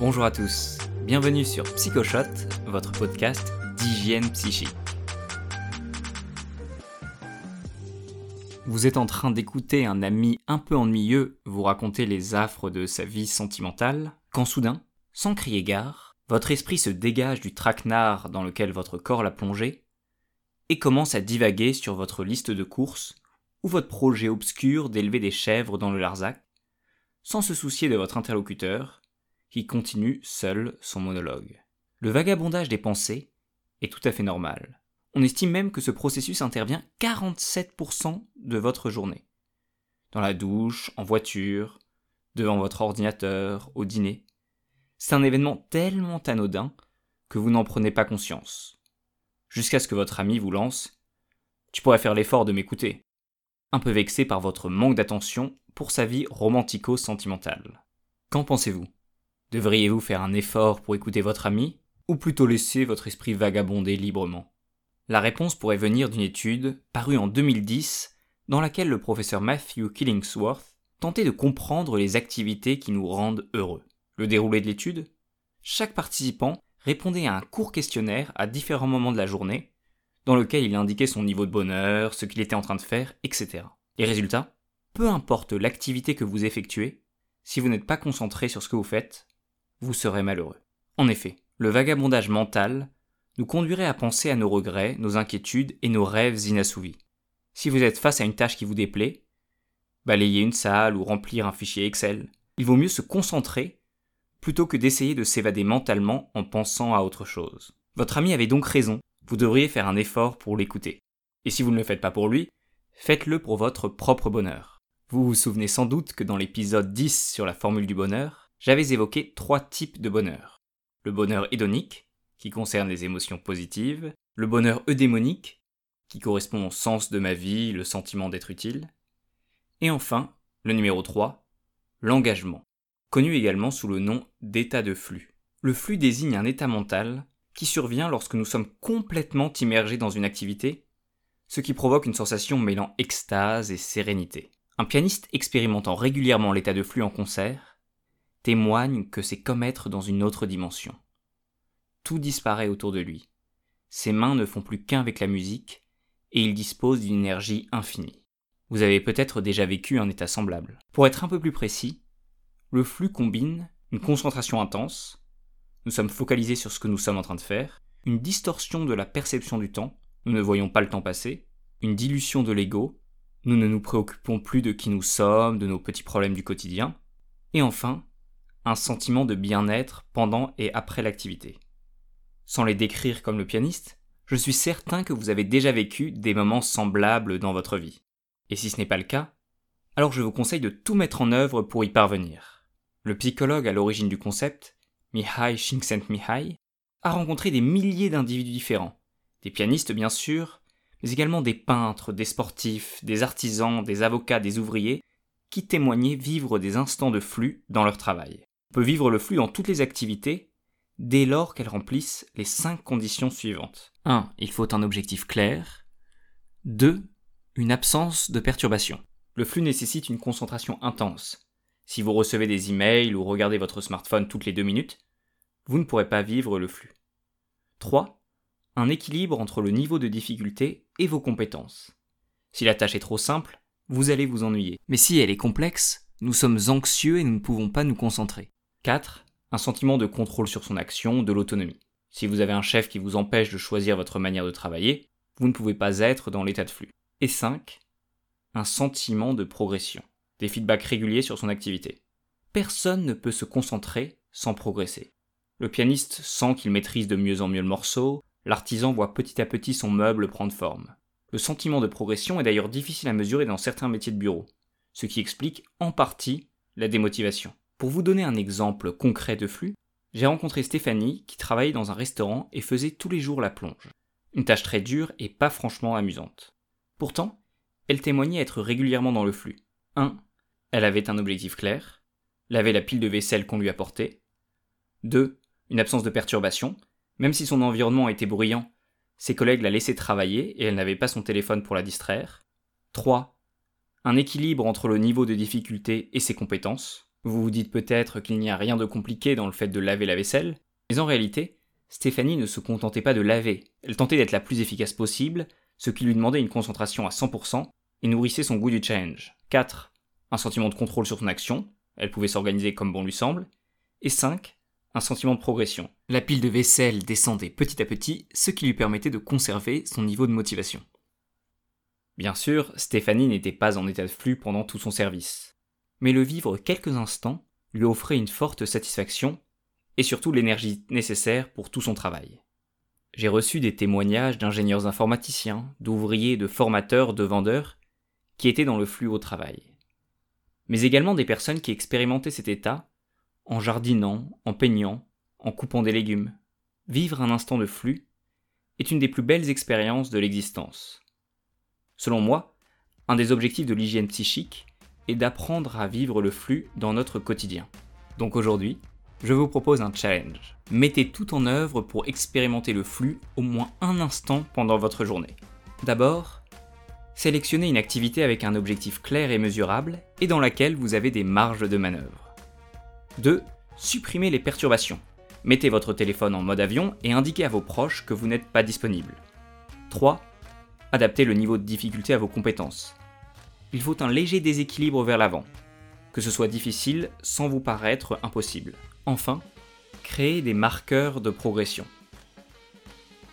Bonjour à tous, bienvenue sur PsychoShot, votre podcast d'hygiène psychique. Vous êtes en train d'écouter un ami un peu ennuyeux vous raconter les affres de sa vie sentimentale, quand soudain, sans crier gare, votre esprit se dégage du traquenard dans lequel votre corps l'a plongé et commence à divaguer sur votre liste de courses ou votre projet obscur d'élever des chèvres dans le Larzac, sans se soucier de votre interlocuteur, qui continue seul son monologue. Le vagabondage des pensées est tout à fait normal. On estime même que ce processus intervient 47% de votre journée. Dans la douche, en voiture, devant votre ordinateur, au dîner. C'est un événement tellement anodin que vous n'en prenez pas conscience. Jusqu'à ce que votre ami vous lance Tu pourrais faire l'effort de m'écouter. Un peu vexé par votre manque d'attention pour sa vie romantico-sentimentale. Qu'en pensez-vous? Devriez-vous faire un effort pour écouter votre ami, ou plutôt laisser votre esprit vagabonder librement? La réponse pourrait venir d'une étude parue en 2010 dans laquelle le professeur Matthew Killingsworth tentait de comprendre les activités qui nous rendent heureux. Le déroulé de l'étude? Chaque participant répondait à un court questionnaire à différents moments de la journée, dans lequel il indiquait son niveau de bonheur, ce qu'il était en train de faire, etc. Les résultats Peu importe l'activité que vous effectuez, si vous n'êtes pas concentré sur ce que vous faites, vous serez malheureux. En effet, le vagabondage mental nous conduirait à penser à nos regrets, nos inquiétudes et nos rêves inassouvis. Si vous êtes face à une tâche qui vous déplaît, balayer une salle ou remplir un fichier Excel, il vaut mieux se concentrer plutôt que d'essayer de s'évader mentalement en pensant à autre chose. Votre ami avait donc raison, vous devriez faire un effort pour l'écouter. Et si vous ne le faites pas pour lui, faites-le pour votre propre bonheur. Vous vous souvenez sans doute que dans l'épisode 10 sur la formule du bonheur, j'avais évoqué trois types de bonheur. Le bonheur hédonique, qui concerne les émotions positives, le bonheur eudémonique, qui correspond au sens de ma vie, le sentiment d'être utile, et enfin, le numéro 3, l'engagement, connu également sous le nom d'état de flux. Le flux désigne un état mental qui survient lorsque nous sommes complètement immergés dans une activité, ce qui provoque une sensation mêlant extase et sérénité. Un pianiste expérimentant régulièrement l'état de flux en concert témoigne que c'est comme être dans une autre dimension. Tout disparaît autour de lui. Ses mains ne font plus qu'un avec la musique, et il dispose d'une énergie infinie. Vous avez peut-être déjà vécu un état semblable. Pour être un peu plus précis, le flux combine une concentration intense, nous sommes focalisés sur ce que nous sommes en train de faire, une distorsion de la perception du temps, nous ne voyons pas le temps passer, une dilution de l'ego, nous ne nous préoccupons plus de qui nous sommes, de nos petits problèmes du quotidien, et enfin, un sentiment de bien-être pendant et après l'activité. Sans les décrire comme le pianiste, je suis certain que vous avez déjà vécu des moments semblables dans votre vie. Et si ce n'est pas le cas, alors je vous conseille de tout mettre en œuvre pour y parvenir. Le psychologue à l'origine du concept, Mihai Csikszentmihalyi, a rencontré des milliers d'individus différents, des pianistes bien sûr, mais également des peintres, des sportifs, des artisans, des avocats, des ouvriers, qui témoignaient vivre des instants de flux dans leur travail peut vivre le flux dans toutes les activités dès lors qu'elles remplissent les cinq conditions suivantes. 1. Il faut un objectif clair. 2. Une absence de perturbation. Le flux nécessite une concentration intense. Si vous recevez des emails ou regardez votre smartphone toutes les deux minutes, vous ne pourrez pas vivre le flux. 3. Un équilibre entre le niveau de difficulté et vos compétences. Si la tâche est trop simple, vous allez vous ennuyer. Mais si elle est complexe, nous sommes anxieux et nous ne pouvons pas nous concentrer. 4. Un sentiment de contrôle sur son action, de l'autonomie. Si vous avez un chef qui vous empêche de choisir votre manière de travailler, vous ne pouvez pas être dans l'état de flux. Et 5. Un sentiment de progression. Des feedbacks réguliers sur son activité. Personne ne peut se concentrer sans progresser. Le pianiste sent qu'il maîtrise de mieux en mieux le morceau, l'artisan voit petit à petit son meuble prendre forme. Le sentiment de progression est d'ailleurs difficile à mesurer dans certains métiers de bureau, ce qui explique en partie la démotivation. Pour vous donner un exemple concret de flux, j'ai rencontré Stéphanie qui travaillait dans un restaurant et faisait tous les jours la plonge. Une tâche très dure et pas franchement amusante. Pourtant, elle témoignait être régulièrement dans le flux. 1. Elle avait un objectif clair, laver la pile de vaisselle qu'on lui apportait. 2. Une absence de perturbation, même si son environnement était bruyant, ses collègues la laissaient travailler et elle n'avait pas son téléphone pour la distraire. 3. Un équilibre entre le niveau de difficulté et ses compétences. Vous vous dites peut-être qu'il n'y a rien de compliqué dans le fait de laver la vaisselle, mais en réalité, Stéphanie ne se contentait pas de laver, elle tentait d'être la plus efficace possible, ce qui lui demandait une concentration à 100% et nourrissait son goût du challenge. 4. Un sentiment de contrôle sur son action, elle pouvait s'organiser comme bon lui semble. Et 5. Un sentiment de progression. La pile de vaisselle descendait petit à petit, ce qui lui permettait de conserver son niveau de motivation. Bien sûr, Stéphanie n'était pas en état de flux pendant tout son service. Mais le vivre quelques instants lui offrait une forte satisfaction et surtout l'énergie nécessaire pour tout son travail. J'ai reçu des témoignages d'ingénieurs informaticiens, d'ouvriers, de formateurs, de vendeurs, qui étaient dans le flux au travail. Mais également des personnes qui expérimentaient cet état en jardinant, en peignant, en coupant des légumes. Vivre un instant de flux est une des plus belles expériences de l'existence. Selon moi, un des objectifs de l'hygiène psychique est d'apprendre à vivre le flux dans notre quotidien. Donc aujourd'hui, je vous propose un challenge. Mettez tout en œuvre pour expérimenter le flux au moins un instant pendant votre journée. D'abord, sélectionnez une activité avec un objectif clair et mesurable et dans laquelle vous avez des marges de manœuvre. 2. Supprimez les perturbations. Mettez votre téléphone en mode avion et indiquez à vos proches que vous n'êtes pas disponible. 3. Adaptez le niveau de difficulté à vos compétences. Il faut un léger déséquilibre vers l'avant, que ce soit difficile sans vous paraître impossible. Enfin, créez des marqueurs de progression.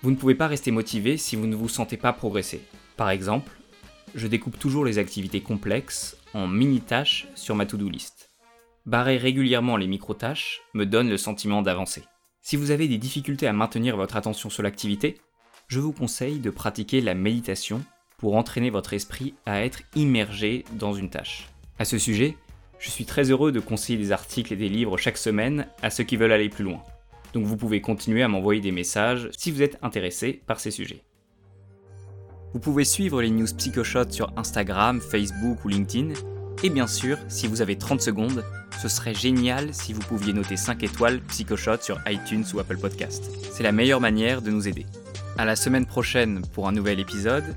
Vous ne pouvez pas rester motivé si vous ne vous sentez pas progresser. Par exemple, je découpe toujours les activités complexes en mini-tâches sur ma to-do list. Barrer régulièrement les micro-tâches me donne le sentiment d'avancer. Si vous avez des difficultés à maintenir votre attention sur l'activité, je vous conseille de pratiquer la méditation pour entraîner votre esprit à être immergé dans une tâche. À ce sujet, je suis très heureux de conseiller des articles et des livres chaque semaine à ceux qui veulent aller plus loin. Donc vous pouvez continuer à m'envoyer des messages si vous êtes intéressé par ces sujets. Vous pouvez suivre les news PsychoShot sur Instagram, Facebook ou LinkedIn. Et bien sûr, si vous avez 30 secondes, ce serait génial si vous pouviez noter 5 étoiles PsychoShot sur iTunes ou Apple Podcast. C'est la meilleure manière de nous aider. À la semaine prochaine pour un nouvel épisode,